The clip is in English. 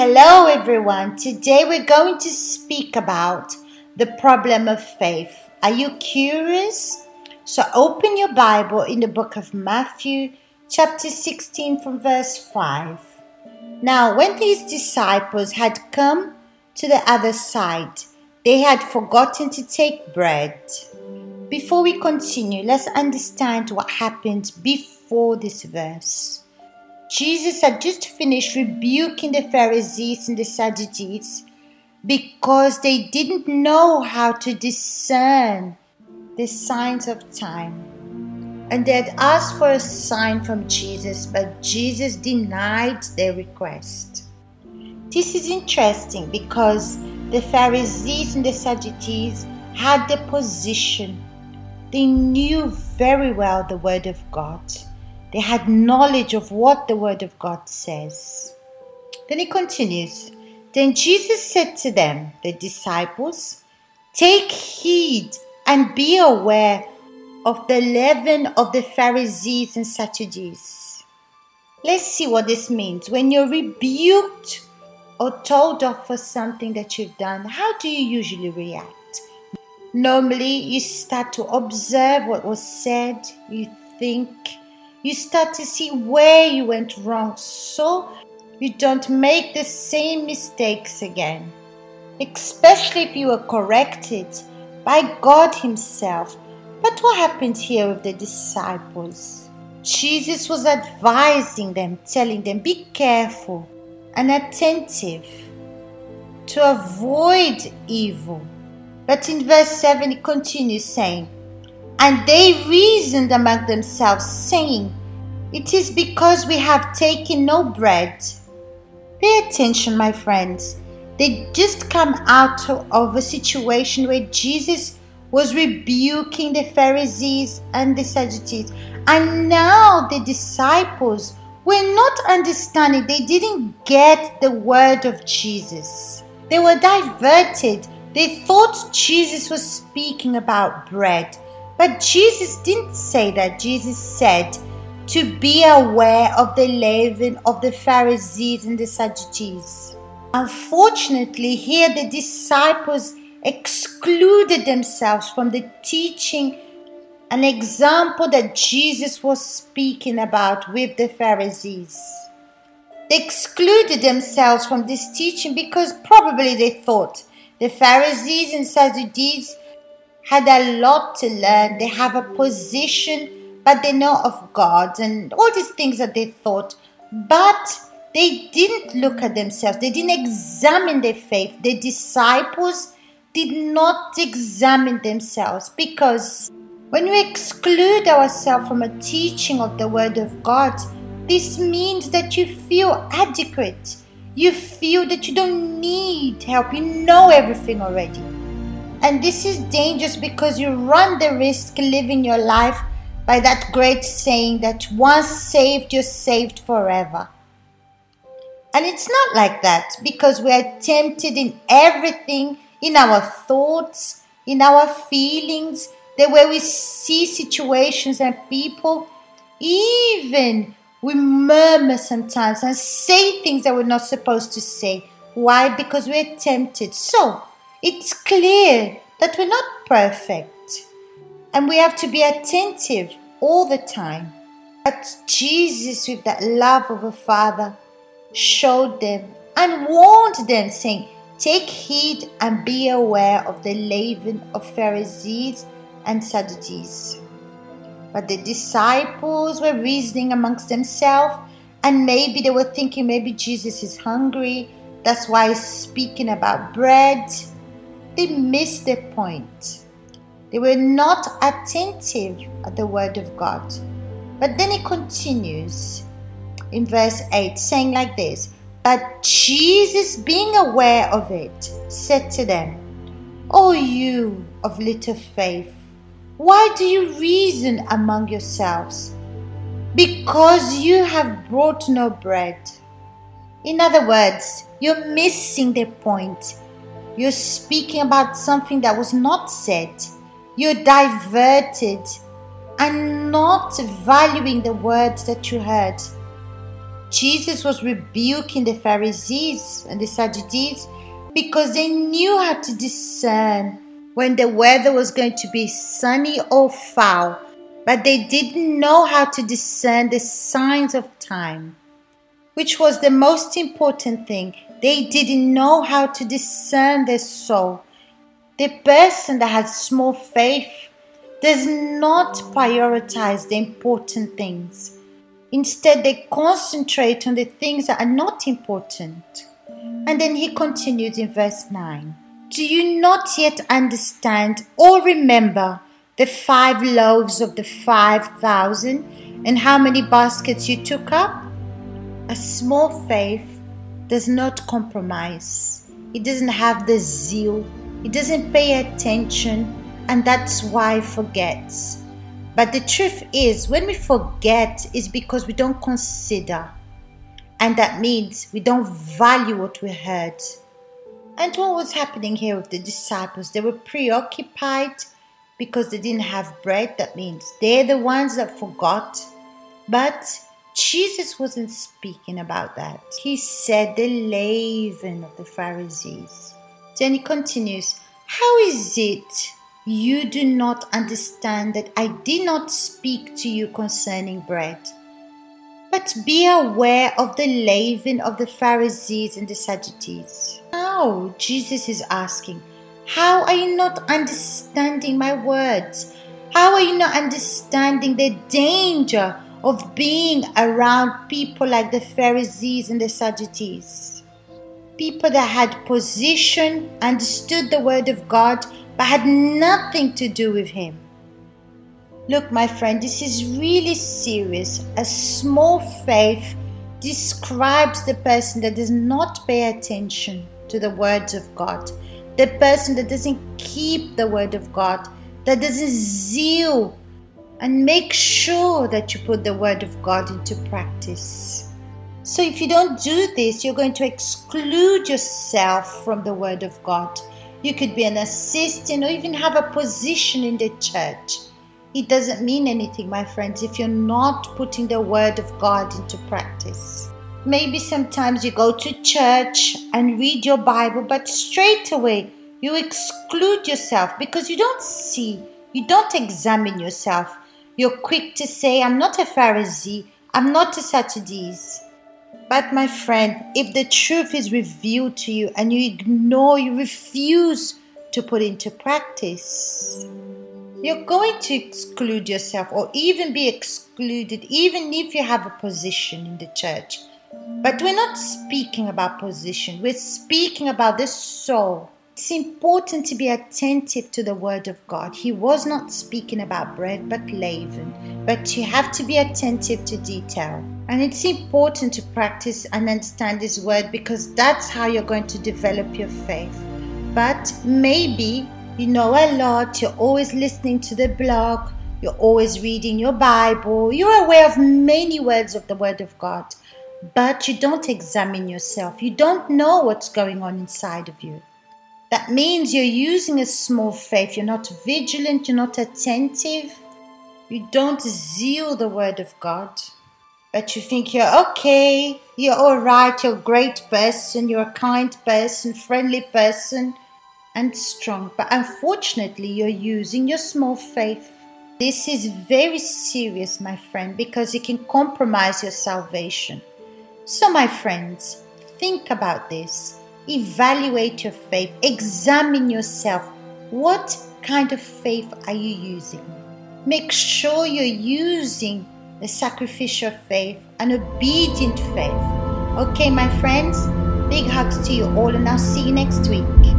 Hello, everyone. Today we're going to speak about the problem of faith. Are you curious? So open your Bible in the book of Matthew, chapter 16, from verse 5. Now, when these disciples had come to the other side, they had forgotten to take bread. Before we continue, let's understand what happened before this verse. Jesus had just finished rebuking the Pharisees and the Sadducees because they didn't know how to discern the signs of time. And they had asked for a sign from Jesus, but Jesus denied their request. This is interesting because the Pharisees and the Sadducees had the position. They knew very well the Word of God they had knowledge of what the Word of God says. Then he continues Then Jesus said to them, the disciples, Take heed and be aware of the leaven of the Pharisees and Sadducees. Let's see what this means. When you're rebuked or told off for something that you've done, how do you usually react? Normally, you start to observe what was said, you think, you start to see where you went wrong so you don't make the same mistakes again. Especially if you were corrected by God Himself. But what happened here with the disciples? Jesus was advising them, telling them, be careful and attentive to avoid evil. But in verse 7, it continues saying, and they reasoned among themselves, saying, It is because we have taken no bread. Pay attention, my friends. They just come out of a situation where Jesus was rebuking the Pharisees and the Sadducees. And now the disciples were not understanding, they didn't get the word of Jesus. They were diverted. They thought Jesus was speaking about bread. But Jesus didn't say that. Jesus said to be aware of the leaven of the Pharisees and the Sadducees. Unfortunately, here the disciples excluded themselves from the teaching an example that Jesus was speaking about with the Pharisees. They excluded themselves from this teaching because probably they thought the Pharisees and Sadducees had a lot to learn. They have a position, but they know of God and all these things that they thought. But they didn't look at themselves, they didn't examine their faith. The disciples did not examine themselves because when we exclude ourselves from a teaching of the Word of God, this means that you feel adequate. You feel that you don't need help. You know everything already. And this is dangerous because you run the risk living your life by that great saying that once saved, you're saved forever. And it's not like that because we are tempted in everything, in our thoughts, in our feelings, the way we see situations and people. Even we murmur sometimes and say things that we're not supposed to say. Why? Because we're tempted. So, it's clear that we're not perfect and we have to be attentive all the time. But Jesus, with that love of a Father, showed them and warned them, saying, Take heed and be aware of the leaven of Pharisees and Sadducees. But the disciples were reasoning amongst themselves, and maybe they were thinking maybe Jesus is hungry. That's why he's speaking about bread they missed the point. They were not attentive at the word of God. But then it continues in verse 8, saying like this But Jesus, being aware of it, said to them, O you of little faith, why do you reason among yourselves? Because you have brought no bread. In other words, you're missing the point. You're speaking about something that was not said. You're diverted and not valuing the words that you heard. Jesus was rebuking the Pharisees and the Sadducees because they knew how to discern when the weather was going to be sunny or foul, but they didn't know how to discern the signs of time, which was the most important thing. They didn't know how to discern their soul. The person that has small faith does not prioritize the important things. Instead, they concentrate on the things that are not important. And then he continues in verse 9 Do you not yet understand or remember the five loaves of the five thousand and how many baskets you took up? A small faith does not compromise, it doesn't have the zeal, it doesn't pay attention, and that's why forgets. But the truth is, when we forget, is because we don't consider. And that means we don't value what we heard. And what was happening here with the disciples? They were preoccupied because they didn't have bread. That means they're the ones that forgot. But Jesus wasn't speaking about that. He said the leaven of the Pharisees. Then he continues, How is it you do not understand that I did not speak to you concerning bread. But be aware of the leaven of the Pharisees and the Sadducees. How? Jesus is asking. How are you not understanding my words? How are you not understanding the danger of being around people like the Pharisees and the Sadducees? People that had position, understood the word of God, but had nothing to do with him. Look, my friend, this is really serious. A small faith describes the person that does not pay attention to the words of God, the person that doesn't keep the word of God, that doesn't zeal and make sure that you put the word of God into practice. So, if you don't do this, you're going to exclude yourself from the word of God. You could be an assistant or even have a position in the church. It doesn't mean anything, my friends, if you're not putting the word of God into practice. Maybe sometimes you go to church and read your Bible, but straight away you exclude yourself because you don't see, you don't examine yourself. You're quick to say, I'm not a Pharisee, I'm not a Sadducees. But, my friend, if the truth is revealed to you and you ignore, you refuse to put into practice, you're going to exclude yourself or even be excluded, even if you have a position in the church. But we're not speaking about position, we're speaking about the soul. It's important to be attentive to the word of God. He was not speaking about bread but leaven, but you have to be attentive to detail. And it's important to practice and understand His word because that's how you're going to develop your faith. But maybe you know a lot, you're always listening to the blog, you're always reading your Bible, you're aware of many words of the Word of God, but you don't examine yourself. You don't know what's going on inside of you. That means you're using a small faith. You're not vigilant, you're not attentive, you don't zeal the word of God. But you think you're okay, you're all right, you're a great person, you're a kind person, friendly person, and strong. But unfortunately, you're using your small faith. This is very serious, my friend, because it can compromise your salvation. So, my friends, think about this evaluate your faith, examine yourself. What kind of faith are you using? Make sure you're using a sacrificial faith, an obedient faith. Okay, my friends, big hugs to you all, and I'll see you next week.